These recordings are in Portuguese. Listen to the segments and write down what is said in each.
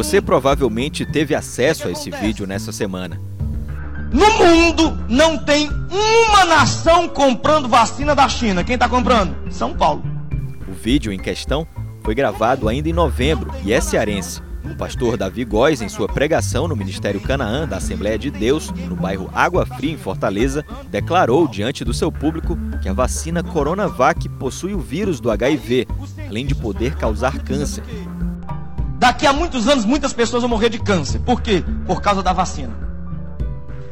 Você provavelmente teve acesso a esse vídeo nessa semana. No mundo não tem uma nação comprando vacina da China. Quem está comprando? São Paulo. O vídeo em questão foi gravado ainda em novembro e é cearense. O pastor Davi Góes, em sua pregação no Ministério Canaã da Assembleia de Deus, no bairro Água Fria, em Fortaleza, declarou diante do seu público que a vacina Coronavac possui o vírus do HIV, além de poder causar câncer. Daqui a muitos anos, muitas pessoas vão morrer de câncer. Por quê? Por causa da vacina.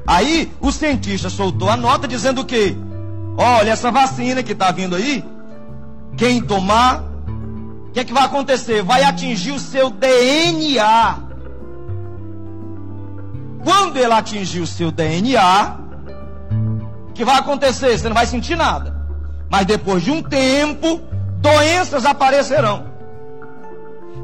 Aí o cientista soltou a nota dizendo que, olha, essa vacina que está vindo aí, quem tomar, o que, é que vai acontecer? Vai atingir o seu DNA. Quando ele atingir o seu DNA, o que vai acontecer? Você não vai sentir nada. Mas depois de um tempo, doenças aparecerão.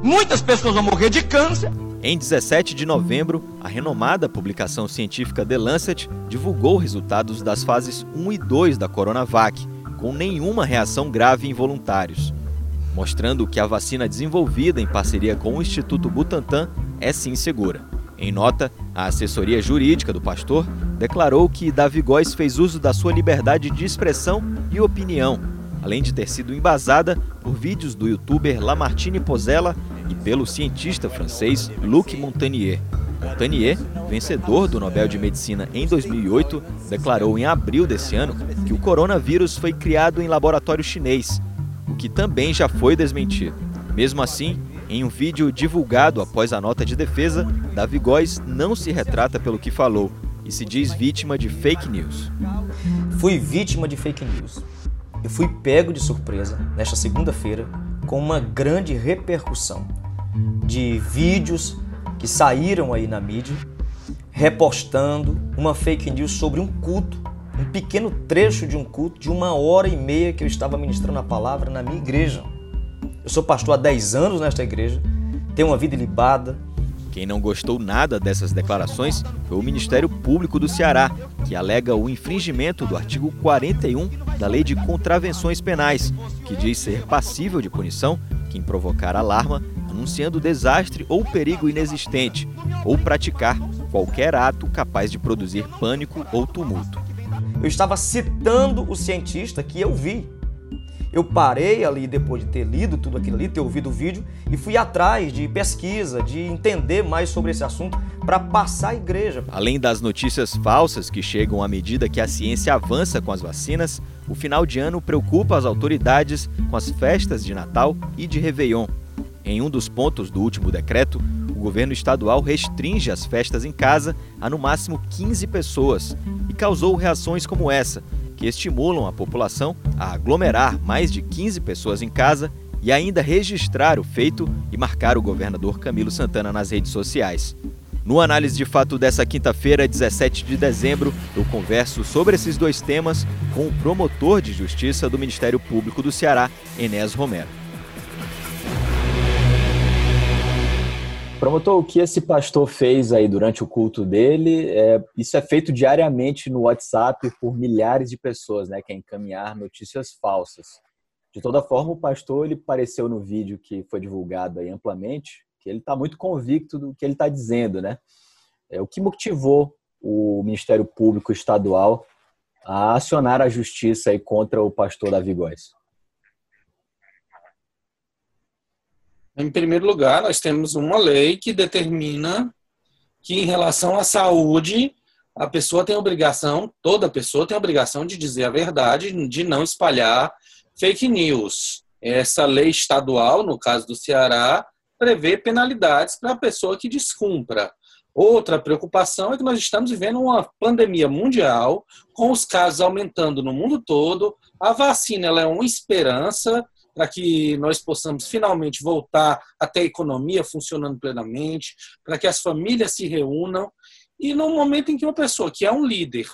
Muitas pessoas vão morrer de câncer em 17 de novembro, a renomada publicação científica The Lancet divulgou resultados das fases 1 e 2 da Coronavac, com nenhuma reação grave em voluntários, mostrando que a vacina desenvolvida em parceria com o Instituto Butantan é sim segura. Em nota, a assessoria jurídica do pastor declarou que Davi Góes fez uso da sua liberdade de expressão e opinião, além de ter sido embasada por vídeos do youtuber Lamartine Pozella e pelo cientista francês Luc Montagnier. Montagnier, vencedor do Nobel de Medicina em 2008, declarou em abril desse ano que o coronavírus foi criado em laboratório chinês, o que também já foi desmentido. Mesmo assim, em um vídeo divulgado após a nota de defesa, Davi Góes não se retrata pelo que falou e se diz vítima de fake news. Fui vítima de fake news. Eu fui pego de surpresa nesta segunda-feira com uma grande repercussão de vídeos que saíram aí na mídia repostando uma fake news sobre um culto, um pequeno trecho de um culto de uma hora e meia que eu estava ministrando a palavra na minha igreja. Eu sou pastor há 10 anos nesta igreja, tenho uma vida ilibada. Quem não gostou nada dessas declarações foi o Ministério Público do Ceará, que alega o infringimento do artigo 41 da Lei de Contravenções Penais, que diz ser passível de punição quem provocar alarma anunciando desastre ou perigo inexistente, ou praticar qualquer ato capaz de produzir pânico ou tumulto. Eu estava citando o cientista que eu vi eu parei ali depois de ter lido tudo aquilo ali, ter ouvido o vídeo e fui atrás de pesquisa, de entender mais sobre esse assunto para passar a igreja. Além das notícias falsas que chegam à medida que a ciência avança com as vacinas, o final de ano preocupa as autoridades com as festas de Natal e de Réveillon. Em um dos pontos do último decreto, o governo estadual restringe as festas em casa a no máximo 15 pessoas e causou reações como essa, que estimulam a população a aglomerar mais de 15 pessoas em casa e ainda registrar o feito e marcar o governador Camilo Santana nas redes sociais. No análise de fato dessa quinta-feira, 17 de dezembro, eu converso sobre esses dois temas com o promotor de justiça do Ministério Público do Ceará, Enéas Romero. Promotor, o que esse pastor fez aí durante o culto dele, é, isso é feito diariamente no WhatsApp por milhares de pessoas, né, que é encaminhar notícias falsas. De toda forma, o pastor ele pareceu no vídeo que foi divulgado aí amplamente que ele está muito convicto do que ele está dizendo, né? É, o que motivou o Ministério Público Estadual a acionar a justiça aí contra o pastor Davi Góes? Em primeiro lugar, nós temos uma lei que determina que, em relação à saúde, a pessoa tem obrigação, toda pessoa tem obrigação de dizer a verdade, de não espalhar fake news. Essa lei estadual, no caso do Ceará, prevê penalidades para a pessoa que descumpra. Outra preocupação é que nós estamos vivendo uma pandemia mundial, com os casos aumentando no mundo todo. A vacina é uma esperança, para que nós possamos finalmente voltar até a economia funcionando plenamente, para que as famílias se reúnam. E no momento em que uma pessoa que é um líder,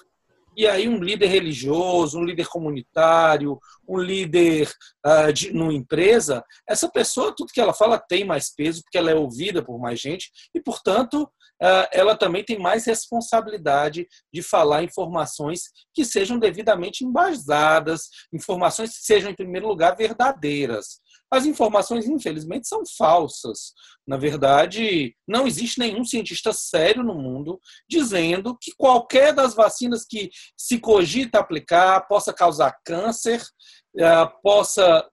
e aí um líder religioso, um líder comunitário, um líder uh, de numa empresa, essa pessoa, tudo que ela fala tem mais peso, porque ela é ouvida por mais gente, e, portanto, uh, ela também tem mais responsabilidade de falar informações que sejam devidamente embasadas, informações que sejam, em primeiro lugar, verdadeiras. As informações, infelizmente, são falsas. Na verdade, não existe nenhum cientista sério no mundo dizendo que qualquer das vacinas que se cogita aplicar possa causar câncer, eh, possa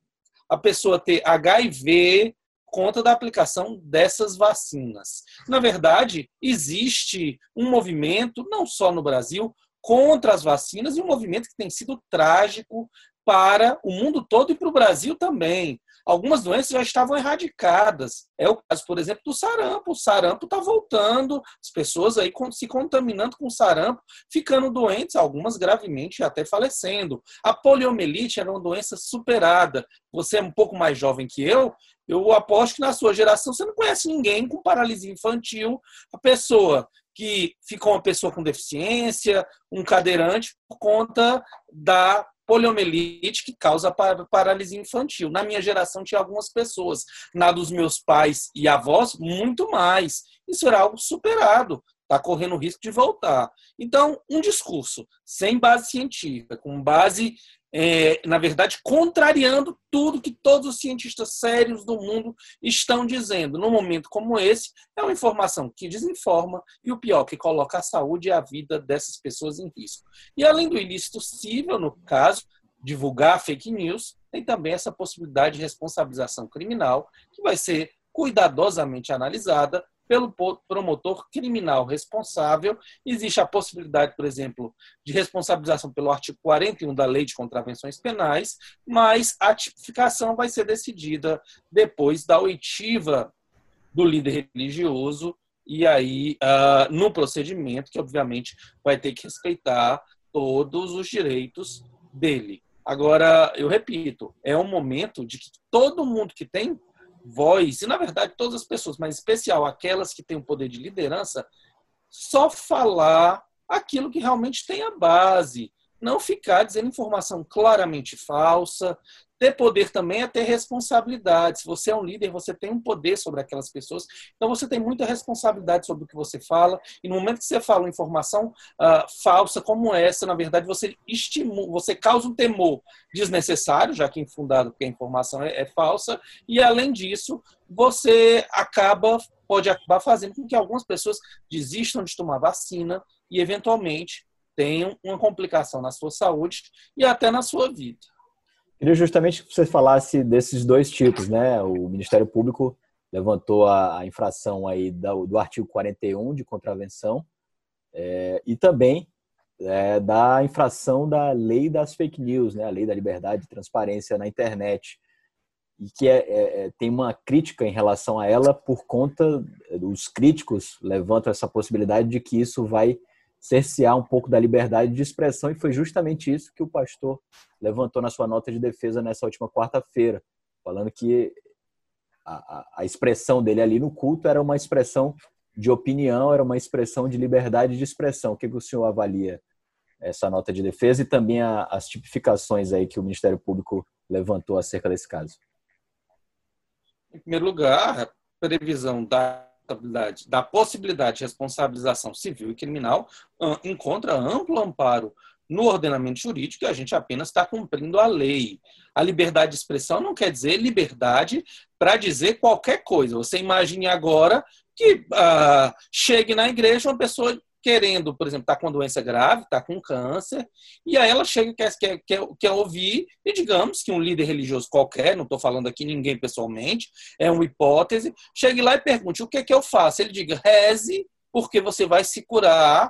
a pessoa ter HIV conta da aplicação dessas vacinas. Na verdade, existe um movimento, não só no Brasil, contra as vacinas e um movimento que tem sido trágico para o mundo todo e para o Brasil também. Algumas doenças já estavam erradicadas. É o caso, por exemplo, do sarampo. O sarampo está voltando, as pessoas aí se contaminando com sarampo, ficando doentes, algumas gravemente até falecendo. A poliomielite era uma doença superada. Você é um pouco mais jovem que eu, eu aposto que na sua geração você não conhece ninguém com paralisia infantil. A pessoa que ficou uma pessoa com deficiência, um cadeirante, por conta da poliomielite que causa paralisia infantil. Na minha geração tinha algumas pessoas, na dos meus pais e avós, muito mais. Isso era algo superado, está correndo o risco de voltar. Então, um discurso sem base científica, com base é, na verdade, contrariando tudo que todos os cientistas sérios do mundo estão dizendo. Num momento como esse, é uma informação que desinforma e o pior, que coloca a saúde e a vida dessas pessoas em risco. E além do ilícito civil, no caso, divulgar fake news, tem também essa possibilidade de responsabilização criminal, que vai ser cuidadosamente analisada pelo promotor criminal responsável. Existe a possibilidade, por exemplo, de responsabilização pelo artigo 41 da Lei de Contravenções Penais, mas a tipificação vai ser decidida depois da oitiva do líder religioso e aí uh, no procedimento que obviamente vai ter que respeitar todos os direitos dele. Agora, eu repito, é um momento de que todo mundo que tem voz, e na verdade todas as pessoas, mas em especial aquelas que têm o poder de liderança, só falar aquilo que realmente tem a base, não ficar dizendo informação claramente falsa, ter poder também é ter responsabilidade. Se você é um líder, você tem um poder sobre aquelas pessoas. Então você tem muita responsabilidade sobre o que você fala. E no momento que você fala uma informação uh, falsa como essa, na verdade você estimula, você causa um temor desnecessário, já que infundado porque a informação é, é falsa. E além disso, você acaba pode acabar fazendo com que algumas pessoas desistam de tomar vacina e eventualmente tenham uma complicação na sua saúde e até na sua vida. Queria justamente que você falasse desses dois tipos, né? O Ministério Público levantou a, infração aí do, artigo 41 de contravenção é, e também é, da infração da lei das fake news, né? A lei da liberdade e transparência na internet e que é, é, é tem uma crítica em relação a ela por conta dos críticos levantam essa possibilidade de que isso vai cercear um pouco da liberdade de expressão, e foi justamente isso que o pastor levantou na sua nota de defesa nessa última quarta-feira, falando que a, a, expressão dele ali no culto era uma expressão de opinião, era uma expressão de liberdade de expressão. O que, que o senhor avalia essa nota de defesa e também a, as tipificações aí que o Ministério Público levantou acerca desse caso? Em primeiro lugar, a previsão da responsabilidade, da possibilidade de responsabilização civil e criminal encontra amplo amparo no ordenamento jurídico e a gente apenas está cumprindo a lei. A liberdade de expressão não quer dizer liberdade para dizer qualquer coisa. Você imagine agora que uh, chegue na igreja uma pessoa querendo, por exemplo, está com uma doença grave, está com câncer, e aí ela chega quer, quer, quer, quer ouvir, e digamos que um líder religioso qualquer, não estou falando aqui ninguém pessoalmente, é uma hipótese, chegue lá e pergunte o que, é que eu faço. Ele diga, reze, porque você vai se curar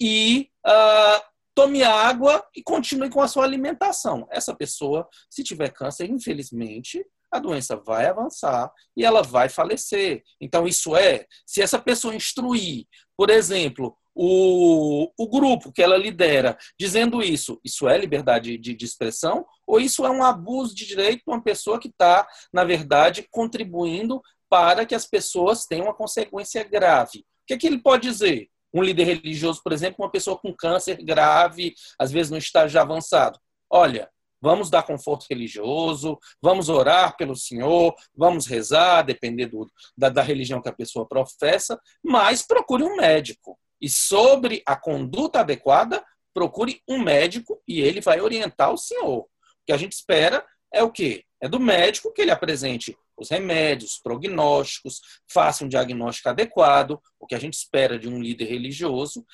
e uh, tome água e continue com a sua alimentação. Essa pessoa, se tiver câncer, infelizmente, a doença vai avançar e ela vai falecer. Então, isso é, se essa pessoa instruir, por exemplo, o, o grupo que ela lidera dizendo isso, isso é liberdade de, de expressão ou isso é um abuso de direito de uma pessoa que está, na verdade, contribuindo para que as pessoas tenham uma consequência grave? O que, é que ele pode dizer? Um líder religioso, por exemplo, uma pessoa com câncer grave, às vezes no estágio avançado. Olha, vamos dar conforto religioso, vamos orar pelo Senhor, vamos rezar, depender do, da, da religião que a pessoa professa, mas procure um médico. E sobre a conduta adequada, procure um médico e ele vai orientar o senhor. O que a gente espera é o quê? É do médico que ele apresente os remédios, prognósticos, faça um diagnóstico adequado, o que a gente espera de um líder religioso,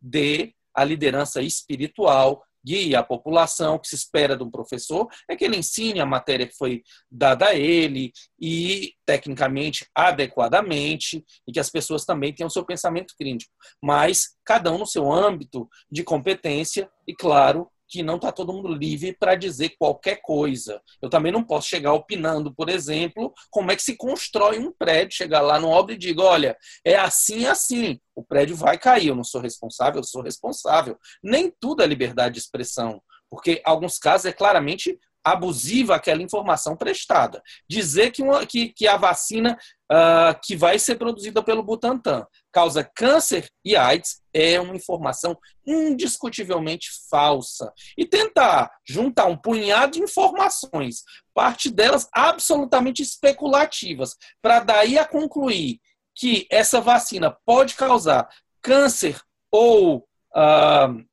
dê a liderança espiritual, guie a população, o que se espera de um professor é que ele ensine a matéria que foi dada a ele e tecnicamente, adequadamente, e que as pessoas também tenham seu pensamento crítico, mas cada um no seu âmbito de competência e, claro, que não está todo mundo livre para dizer qualquer coisa. Eu também não posso chegar opinando, por exemplo, como é que se constrói um prédio, chegar lá no obra e diga, olha, é assim, assim, o prédio vai cair, eu não sou responsável, eu sou responsável. Nem tudo é liberdade de expressão, porque alguns casos é claramente abusiva aquela informação prestada. Dizer que, uma, que, que a vacina uh, que vai ser produzida pelo Butantan causa câncer e AIDS é uma informação indiscutivelmente falsa. E tentar juntar um punhado de informações, parte delas absolutamente especulativas, para daí a concluir que essa vacina pode causar câncer ou uh,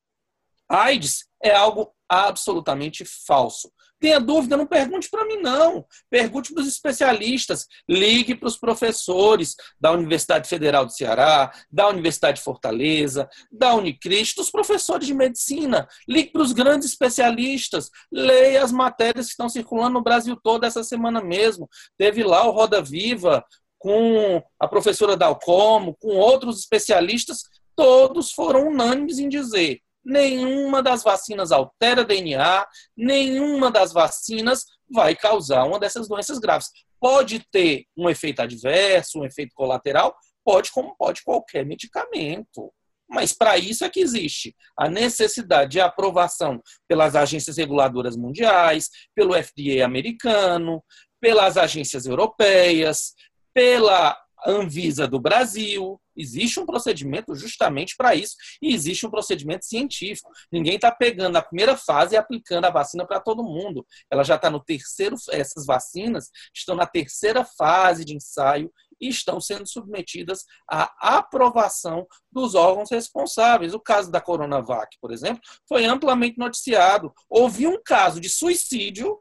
AIDS é algo absolutamente falso. Tenha dúvida, não pergunte para mim, não. Pergunte para os especialistas. Ligue para os professores da Universidade Federal do Ceará, da Universidade de Fortaleza, da Unicristo, dos professores de medicina. Ligue para os grandes especialistas. Leia as matérias que estão circulando no Brasil todo essa semana mesmo. Teve lá o Roda Viva com a professora Dalcomo, com outros especialistas. Todos foram unânimes em dizer nenhuma das vacinas altera DNA, nenhuma das vacinas vai causar uma dessas doenças graves. Pode ter um efeito adverso, um efeito colateral, pode, como pode qualquer medicamento. Mas para isso é que existe a necessidade de aprovação pelas agências reguladoras mundiais, pelo FDA americano, pelas agências europeias, pela Anvisa do Brasil. Existe um procedimento justamente para isso e existe um procedimento científico. Ninguém está pegando a primeira fase e aplicando a vacina para todo mundo. Ela já está no terceiro, essas vacinas estão na terceira fase de ensaio e estão sendo submetidas à aprovação dos órgãos responsáveis. O caso da Coronavac, por exemplo, foi amplamente noticiado. Houve um caso de suicídio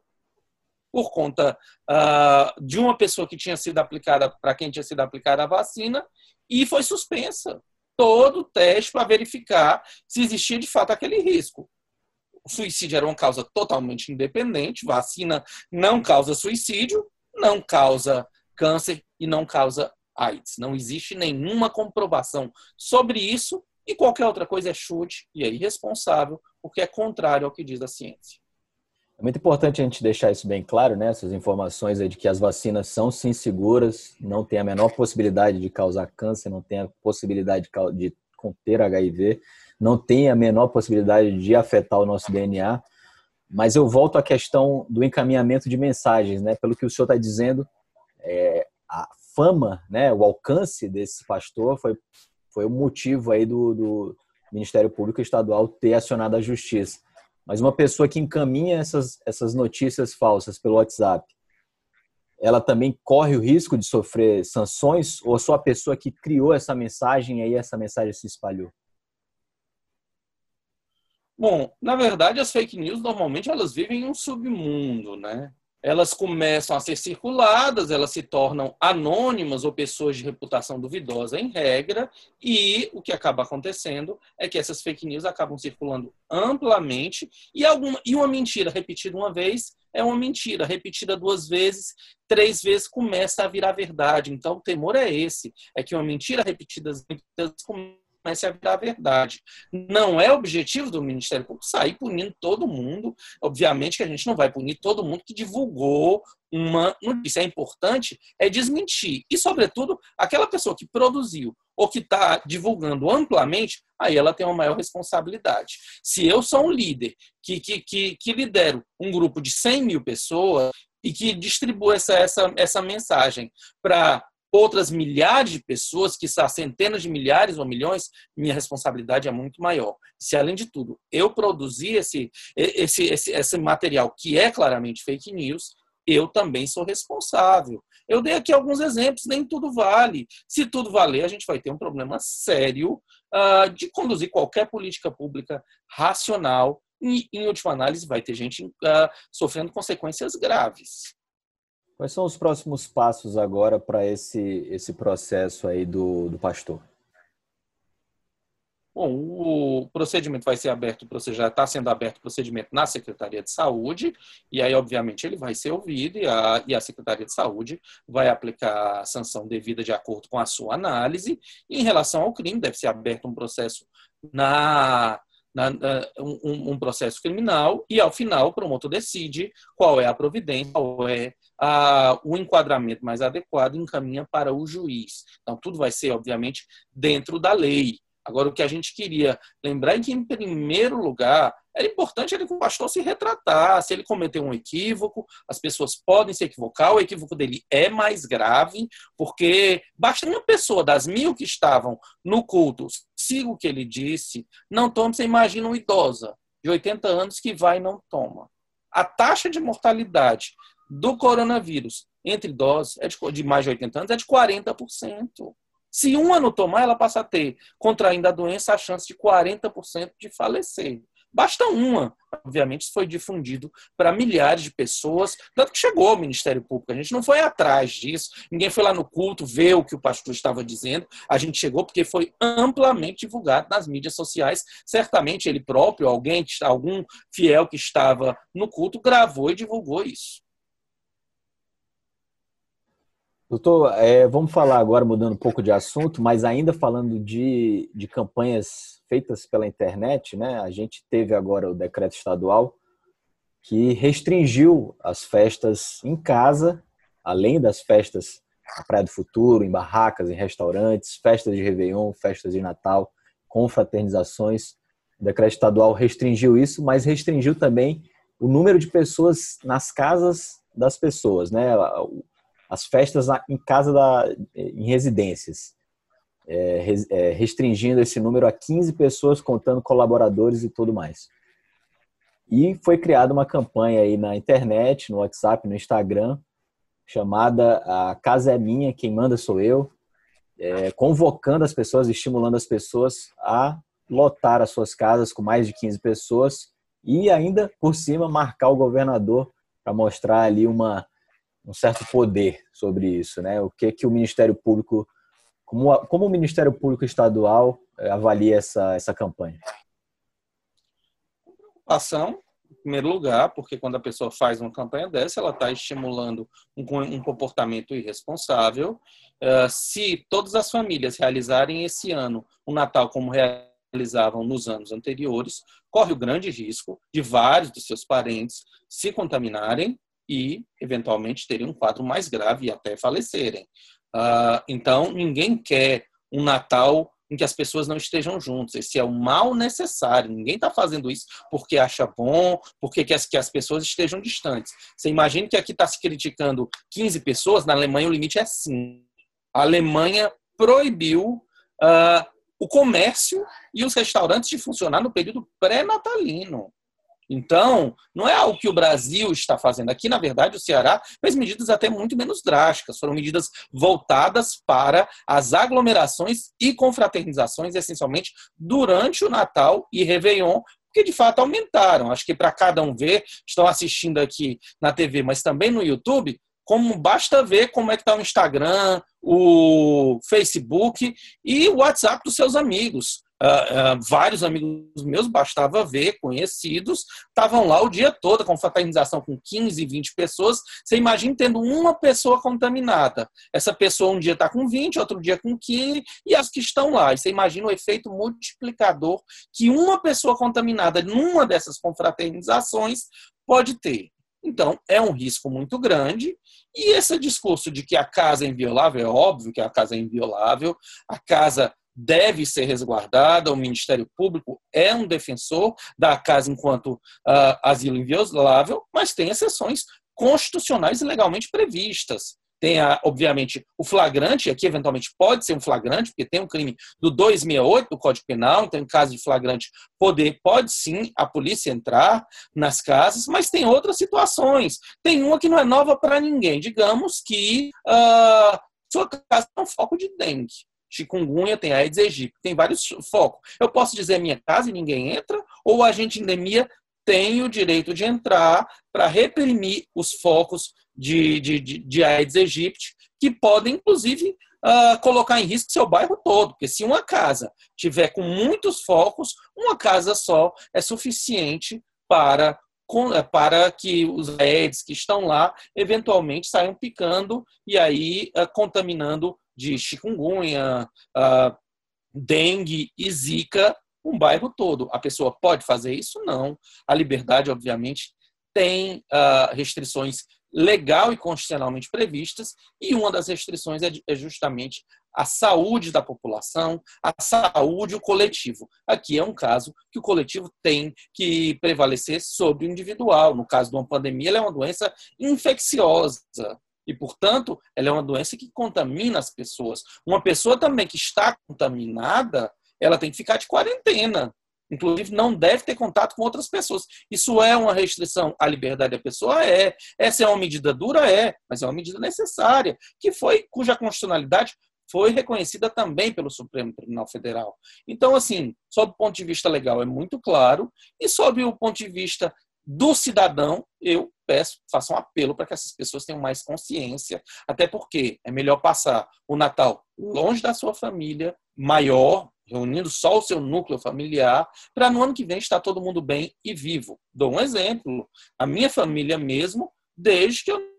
por conta uh, de uma pessoa que tinha sido aplicada, para quem tinha sido aplicada a vacina, e foi suspensa todo o teste para verificar se existia de fato aquele risco. O suicídio era uma causa totalmente independente, vacina não causa suicídio, não causa câncer e não causa AIDS. Não existe nenhuma comprovação sobre isso e qualquer outra coisa é chute e é irresponsável, porque é contrário ao que diz a ciência. É muito importante a gente deixar isso bem claro, né? Essas informações aí de que as vacinas são sim seguras, não tem a menor possibilidade de causar câncer, não tem a possibilidade de conter HIV, não tem a menor possibilidade de afetar o nosso DNA. Mas eu volto à questão do encaminhamento de mensagens, né? Pelo que o senhor está dizendo, é, a fama, né? O alcance desse pastor foi foi o motivo aí do, do Ministério Público Estadual ter acionado a Justiça. Mas uma pessoa que encaminha essas, essas notícias falsas pelo WhatsApp, ela também corre o risco de sofrer sanções ou só a pessoa que criou essa mensagem e aí essa mensagem se espalhou? Bom, na verdade, as fake news normalmente elas vivem em um submundo, né? Elas começam a ser circuladas, elas se tornam anônimas ou pessoas de reputação duvidosa em regra, e o que acaba acontecendo é que essas fake news acabam circulando amplamente, e, alguma, e uma mentira repetida uma vez é uma mentira, repetida duas vezes, três vezes começa a virar verdade. Então o temor é esse, é que uma mentira repetida vezes comece a virar verdade. Não é objetivo do Ministério Público sair punindo todo mundo. Obviamente que a gente não vai punir todo mundo que divulgou uma notícia. É importante é desmentir. E, sobretudo, aquela pessoa que produziu ou que está divulgando amplamente, aí ela tem uma maior responsabilidade. Se eu sou um líder que, que, que, que lidero um grupo de 100 mil pessoas e que distribui essa, essa, essa mensagem para outras milhares de pessoas, que são centenas de milhares ou milhões, minha responsabilidade é muito maior. Se, além de tudo, eu produzir esse, esse, esse, esse material que é claramente fake news, eu também sou responsável. Eu dei aqui alguns exemplos, nem tudo vale. Se tudo valer, a gente vai ter um problema sério uh, de conduzir qualquer política pública racional e, em última análise, vai ter gente uh, sofrendo consequências graves. Quais são os próximos passos agora para esse, esse processo aí do, do pastor? Bom, o procedimento vai ser aberto, já está sendo aberto o procedimento na Secretaria de Saúde, e aí, obviamente, ele vai ser ouvido e a, e a Secretaria de Saúde vai aplicar a sanção devida de acordo com a sua análise. E em relação ao crime, deve ser aberto um processo na, na, na um, um, processo criminal e, ao final, o promotor decide qual é a providência, qual é a, o enquadramento mais adequado e encaminha para o juiz. Então, tudo vai ser, obviamente, dentro da lei. Agora, o que a gente queria lembrar é que, em primeiro lugar, era importante ele, o pastor, se retratar. Se ele cometeu um equívoco, as pessoas podem se equivocar, o equívoco dele é mais grave, porque basta uma pessoa das mil que estavam no culto, siga o que ele disse, não tome, você imagina uma idosa de 80 anos que vai e não toma. A taxa de mortalidade do coronavírus entre idosos é de, de mais de 80 anos é de 40%. Se uma não tomar, ela passa a ter, contraindo a doença, a chance de 40% de falecer. Basta uma. Obviamente, isso foi difundido para milhares de pessoas, tanto que chegou ao Ministério Público. A gente não foi atrás disso, ninguém foi lá no culto ver o que o pastor estava dizendo. A gente chegou porque foi amplamente divulgado nas mídias sociais. Certamente ele próprio, alguém, algum fiel que estava no culto, gravou e divulgou isso. Doutor, é, vamos falar agora, mudando um pouco de assunto, mas ainda falando de, de campanhas feitas pela internet, né? A gente teve agora o decreto estadual que restringiu as festas em casa, além das festas na Praia do Futuro, em barracas, em restaurantes, festas de Réveillon, festas de Natal, confraternizações. O decreto estadual restringiu isso, mas restringiu também o número de pessoas nas casas das pessoas, né? As festas em casa da, em residências, é, é, restringindo esse número a 15 pessoas, contando colaboradores e tudo mais. E foi criada uma campanha aí na internet, no WhatsApp, no Instagram, chamada A Casa é Minha, Quem Manda Sou Eu, é, convocando as pessoas, estimulando as pessoas a lotar as suas casas com mais de 15 pessoas e ainda, por cima, marcar o governador para mostrar ali uma um certo poder sobre isso, né? O que que o Ministério Público, como, como o Ministério Público Estadual eh, avalia essa, essa campanha? Ação, em primeiro lugar, porque quando a pessoa faz uma campanha dessa, ela está estimulando um, um, comportamento irresponsável. Uh, se todas as famílias realizarem esse ano o um Natal como realizavam nos anos anteriores, corre o grande risco de vários dos seus parentes se contaminarem e, eventualmente, teriam um quadro mais grave e até falecerem. Uh, então, ninguém quer um Natal em que as pessoas não estejam juntas. Esse é o mal necessário. Ninguém está fazendo isso porque acha bom, porque quer que as pessoas estejam distantes. Você imagina que aqui está se criticando 15 pessoas, na Alemanha o limite é 5. A Alemanha proibiu uh, o comércio e os restaurantes de funcionar no período pré-natalino. Então, não é algo que o Brasil está fazendo. Aqui, na verdade, o Ceará fez medidas até muito menos drásticas. Foram medidas voltadas para as aglomerações e confraternizações, essencialmente durante o Natal e Réveillon, que de fato aumentaram. Acho que para cada um ver, estão assistindo aqui na TV, mas também no YouTube, como basta ver como é que está o Instagram, o Facebook e o WhatsApp dos seus amigos. Uh, uh, vários amigos meus, bastava ver, conhecidos, estavam lá o dia todo, com fraternização com 15, 20 pessoas. Você imagina tendo uma pessoa contaminada. Essa pessoa um dia está com 20, outro dia com 15, e as que estão lá. Você imagina o efeito multiplicador que uma pessoa contaminada numa dessas confraternizações pode ter. Então, é um risco muito grande. E esse discurso de que a casa é inviolável, é óbvio que a casa é inviolável, a casa deve ser resguardada, o Ministério Público é um defensor da casa enquanto uh, asilo inviolável, mas tem exceções constitucionais e legalmente previstas. Tem, a, obviamente, o flagrante, aqui eventualmente pode ser um flagrante, porque tem um crime do 268 do Código Penal, então em caso de flagrante poder, pode sim a polícia entrar nas casas, mas tem outras situações. Tem uma que não é nova para ninguém. Digamos que uh, sua casa é um foco de dengue chikungunya, tem Aedes aegypti, tem vários focos. Eu posso dizer minha casa e ninguém entra, ou o agente endemia tem o direito de entrar para reprimir os focos de, de, de, de Aedes aegypti, que podem, inclusive, uh, colocar em risco seu bairro todo. Porque se uma casa tiver com muitos focos, uma casa só é suficiente para eh, para que os Aedes que estão lá eventualmente saiam picando e aí uh, contaminando de chikungunya, uh, dengue e zika um bairro todo. A pessoa pode fazer isso? Não. A liberdade, obviamente, tem uh, restrições legal e constitucionalmente previstas, e uma das restrições é, é justamente a saúde da população, a saúde o coletivo. Aqui é um caso que o coletivo tem que prevalecer sobre o individual. No caso de uma pandemia, ela é uma doença infecciosa. E, portanto, ela é uma doença que contamina as pessoas. Uma pessoa também que está contaminada, ela tem que ficar de quarentena. Inclusive, não deve ter contato com outras pessoas. Isso é uma restrição à liberdade da pessoa? É. Essa é uma medida dura? É. Mas é uma medida necessária, que foi, cuja constitucionalidade foi reconhecida também pelo Supremo Tribunal Federal. Então, assim, sob o ponto de vista legal é muito claro, e sob o ponto de vista do cidadão, eu peço, faço um apelo para que essas pessoas tenham mais consciência, até porque é melhor passar o Natal longe da sua família, maior, reunindo só o seu núcleo familiar, para no ano que vem estar todo mundo bem e vivo. Dou um exemplo. A minha família mesmo, desde que eu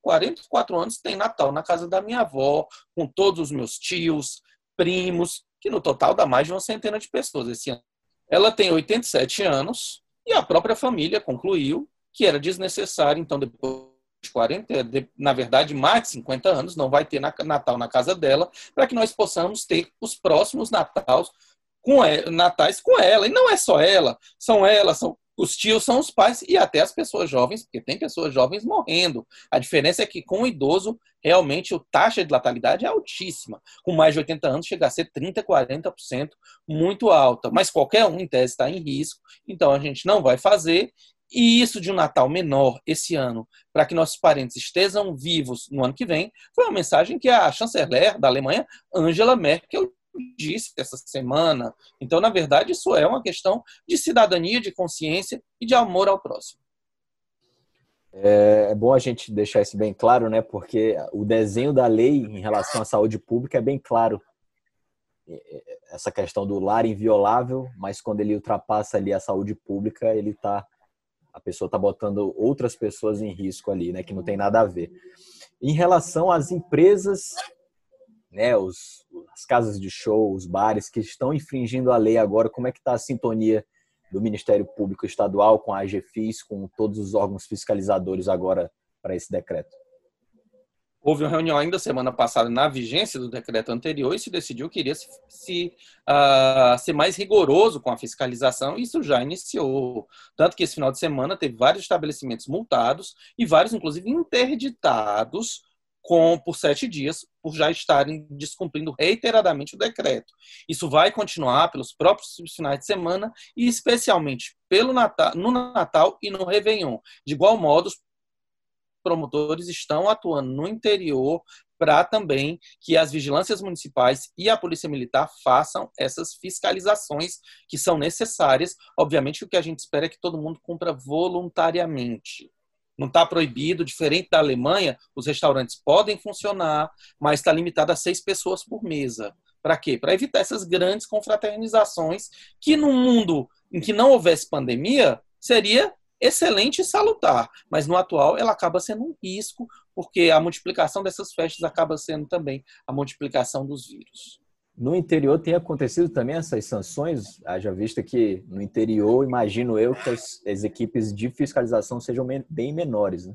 44 anos, tem Natal na casa da minha avó, com todos os meus tios, primos, que no total dá mais de uma centena de pessoas esse ano. Ela tem 87 anos e a própria família concluiu que era desnecessário, então, depois 40, na verdade, mais de 50 anos, não vai ter Natal na casa dela, para que nós possamos ter os próximos Natais com ela, natais com ela. E não é só ela, são ela, são os tios, são os pais e até as pessoas jovens, porque tem pessoas jovens morrendo. A diferença é que com o idoso, realmente a taxa de letalidade é altíssima. Com mais de 80 anos, chega a ser 30%, 40%, muito alta. Mas qualquer um, em tese, está em risco, então a gente não vai fazer e isso de um Natal menor esse ano, para que nossos parentes estejam vivos no ano que vem, foi uma mensagem que a chanceler da Alemanha, Angela Merkel, disse essa semana. Então, na verdade, isso é uma questão de cidadania, de consciência e de amor ao próximo. É, é bom a gente deixar isso bem claro, né? Porque o desenho da lei em relação à saúde pública é bem claro. Essa questão do lar inviolável, mas quando ele ultrapassa ali a saúde pública, ele está a pessoa está botando outras pessoas em risco ali, né, que não tem nada a ver. Em relação às empresas, né, os, as casas de show, os bares que estão infringindo a lei agora, como é que está a sintonia do Ministério Público Estadual com a AGFIS, com todos os órgãos fiscalizadores agora para esse decreto? Houve uma reunião ainda semana passada na vigência do decreto anterior e se decidiu que iria se, se uh, ser mais rigoroso com a fiscalização. Isso já iniciou. Tanto que esse final de semana teve vários estabelecimentos multados e vários, inclusive, interditados com, por sete dias, por já estarem descumprindo reiteradamente o decreto. Isso vai continuar pelos próprios finais de semana e especialmente pelo Natal, no Natal e no Réveillon. De igual modo, promotores estão atuando no interior para também que as vigilâncias municipais e a polícia militar façam essas fiscalizações que são necessárias. Obviamente, o que a gente espera é que todo mundo cumpra voluntariamente. Não está proibido, diferente da Alemanha, os restaurantes podem funcionar, mas está limitado a seis pessoas por mesa. Para quê? Para evitar essas grandes confraternizações que, no mundo em que não houvesse pandemia, seria excelente e salutar, mas no atual ela acaba sendo um risco, porque a multiplicação dessas festas acaba sendo também a multiplicação dos vírus. No interior tem acontecido também essas sanções, haja vista que no interior, imagino eu, que as, as equipes de fiscalização sejam bem menores. Né?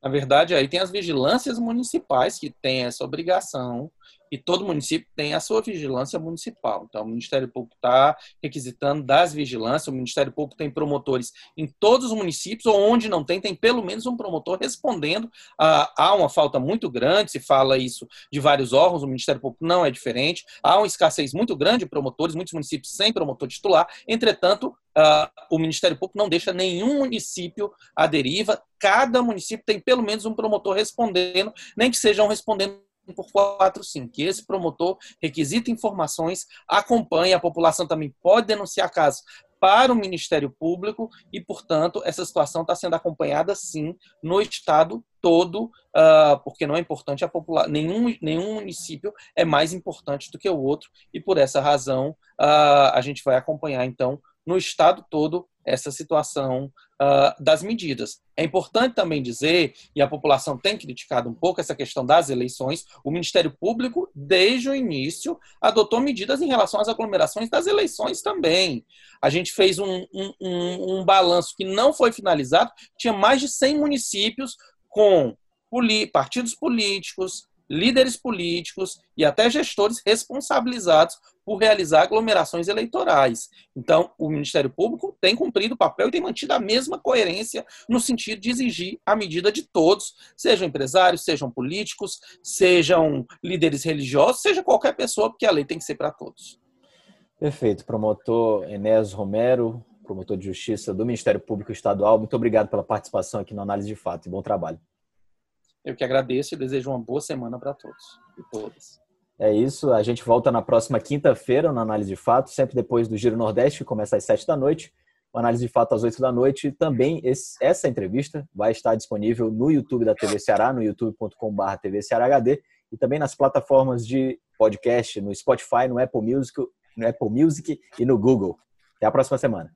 Na verdade, aí tem as vigilâncias municipais que têm essa obrigação e todo município tem a sua vigilância municipal. Então, o Ministério Público está requisitando das vigilâncias, o Ministério Público tem promotores em todos os municípios, ou onde não tem, tem pelo menos um promotor respondendo a uma falta muito grande, se fala isso de vários órgãos, o Ministério Público não é diferente, há uma escassez muito grande de promotores, muitos municípios sem promotor titular, entretanto, Uh, o Ministério Público não deixa nenhum município à deriva. Cada município tem pelo menos um promotor respondendo, nem que sejam respondendo por 45, que esse promotor requisita informações, acompanha, a população também pode denunciar casos para o Ministério Público e, portanto, essa situação está sendo acompanhada, sim, no Estado todo, uh, porque não é importante a população, nenhum, nenhum município é mais importante do que o outro, e por essa razão uh, a gente vai acompanhar, então, no Estado todo, essa situação uh, das medidas. É importante também dizer, e a população tem criticado um pouco essa questão das eleições, o Ministério Público, desde o início, adotou medidas em relação às aglomerações das eleições também. A gente fez um, um, um, um balanço que não foi finalizado, tinha mais de 100 municípios com partidos políticos, líderes políticos e até gestores responsabilizados por realizar aglomerações eleitorais. Então, o Ministério Público tem cumprido o papel e tem mantido a mesma coerência no sentido de exigir a medida de todos, sejam empresários, sejam políticos, sejam líderes religiosos, seja qualquer pessoa, porque a lei tem que ser para todos. Perfeito. Promotor Enéas Romero, promotor de justiça do Ministério Público Estadual, muito obrigado pela participação aqui no Análise de Fato e bom trabalho. Eu que agradeço e desejo uma boa semana para todos e todas. É isso. A gente volta na próxima quinta-feira no Análise de Fato, sempre depois do Giro Nordeste, que começa às sete da noite. O Análise de Fato às oito da noite. Também esse, essa entrevista vai estar disponível no YouTube da TV Ceará, no youtube.com.br TV Ceará HD, e também nas plataformas de podcast, no Spotify, no Apple Music, no Apple Music e no Google. Até a próxima semana.